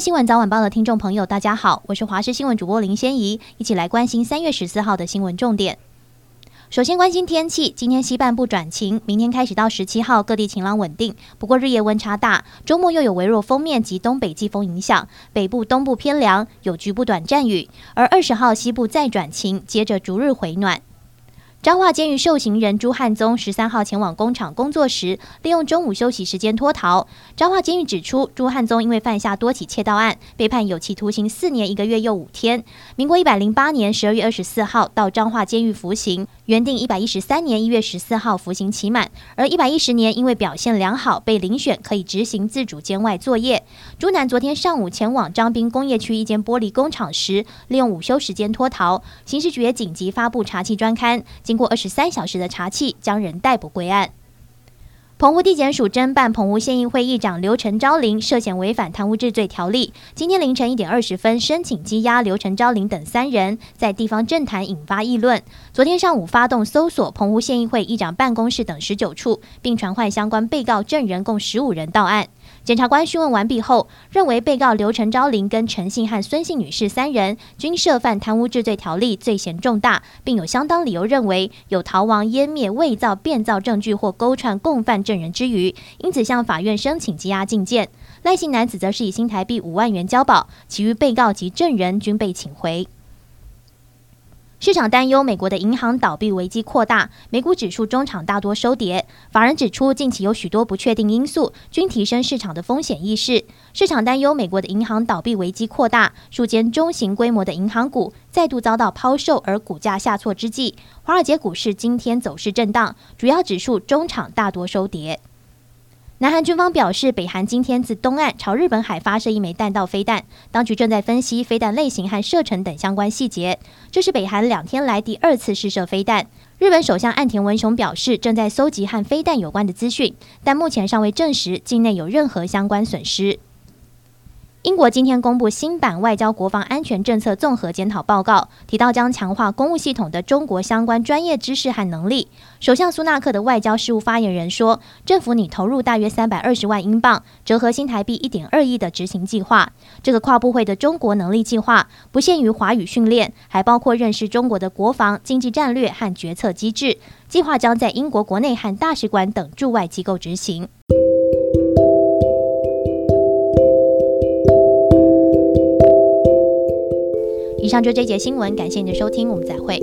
新闻早晚报的听众朋友，大家好，我是华视新闻主播林仙怡，一起来关心三月十四号的新闻重点。首先关心天气，今天西半部转晴，明天开始到十七号各地晴朗稳定，不过日夜温差大，周末又有微弱锋面及东北季风影响，北部、东部偏凉，有局部短暂雨，而二十号西部再转晴，接着逐日回暖。彰化监狱受刑人朱汉宗十三号前往工厂工作时，利用中午休息时间脱逃。彰化监狱指出，朱汉宗因为犯下多起窃盗案，被判有期徒刑四年一个月又五天。民国一百零八年十二月二十四号到彰化监狱服刑，原定一百一十三年一月十四号服刑期满，而一百一十年因为表现良好，被遴选可以执行自主监外作业。朱楠昨天上午前往张滨工业区一间玻璃工厂时，利用午休时间脱逃。刑事局也紧急发布查缉专刊。经过二十三小时的查缉，将人逮捕归案。澎湖地检署侦办澎湖县议会议长刘成昭林涉嫌违反贪污治罪条例，今天凌晨一点二十分申请羁押刘成昭林等三人，在地方政坛引发议论。昨天上午发动搜索澎湖县议会议长办公室等十九处，并传唤相关被告证人共十五人到案。检察官讯问完毕后，认为被告刘成昭林跟陈姓和孙姓女士三人均涉犯贪污治罪条例，罪嫌重大，并有相当理由认为有逃亡、湮灭、伪造、变造证据或勾串共犯证人之余，因此向法院申请羁押禁见。赖姓男子则是以新台币五万元交保，其余被告及证人均被请回。市场担忧美国的银行倒闭危机扩大，美股指数中场大多收跌。法人指出，近期有许多不确定因素，均提升市场的风险意识。市场担忧美国的银行倒闭危机扩大，数间中型规模的银行股再度遭到抛售，而股价下挫之际，华尔街股市今天走势震荡，主要指数中场大多收跌。南韩军方表示，北韩今天自东岸朝日本海发射一枚弹道飞弹，当局正在分析飞弹类型和射程等相关细节。这是北韩两天来第二次试射飞弹。日本首相岸田文雄表示，正在搜集和飞弹有关的资讯，但目前尚未证实境内有任何相关损失。英国今天公布新版外交国防安全政策综合检讨报告，提到将强化公务系统的中国相关专业知识和能力。首相苏纳克的外交事务发言人说，政府拟投入大约三百二十万英镑，折合新台币一点二亿的执行计划。这个跨部会的中国能力计划不限于华语训练，还包括认识中国的国防、经济战略和决策机制。计划将在英国国内和大使馆等驻外机构执行。以上就这节新闻，感谢你的收听，我们再会。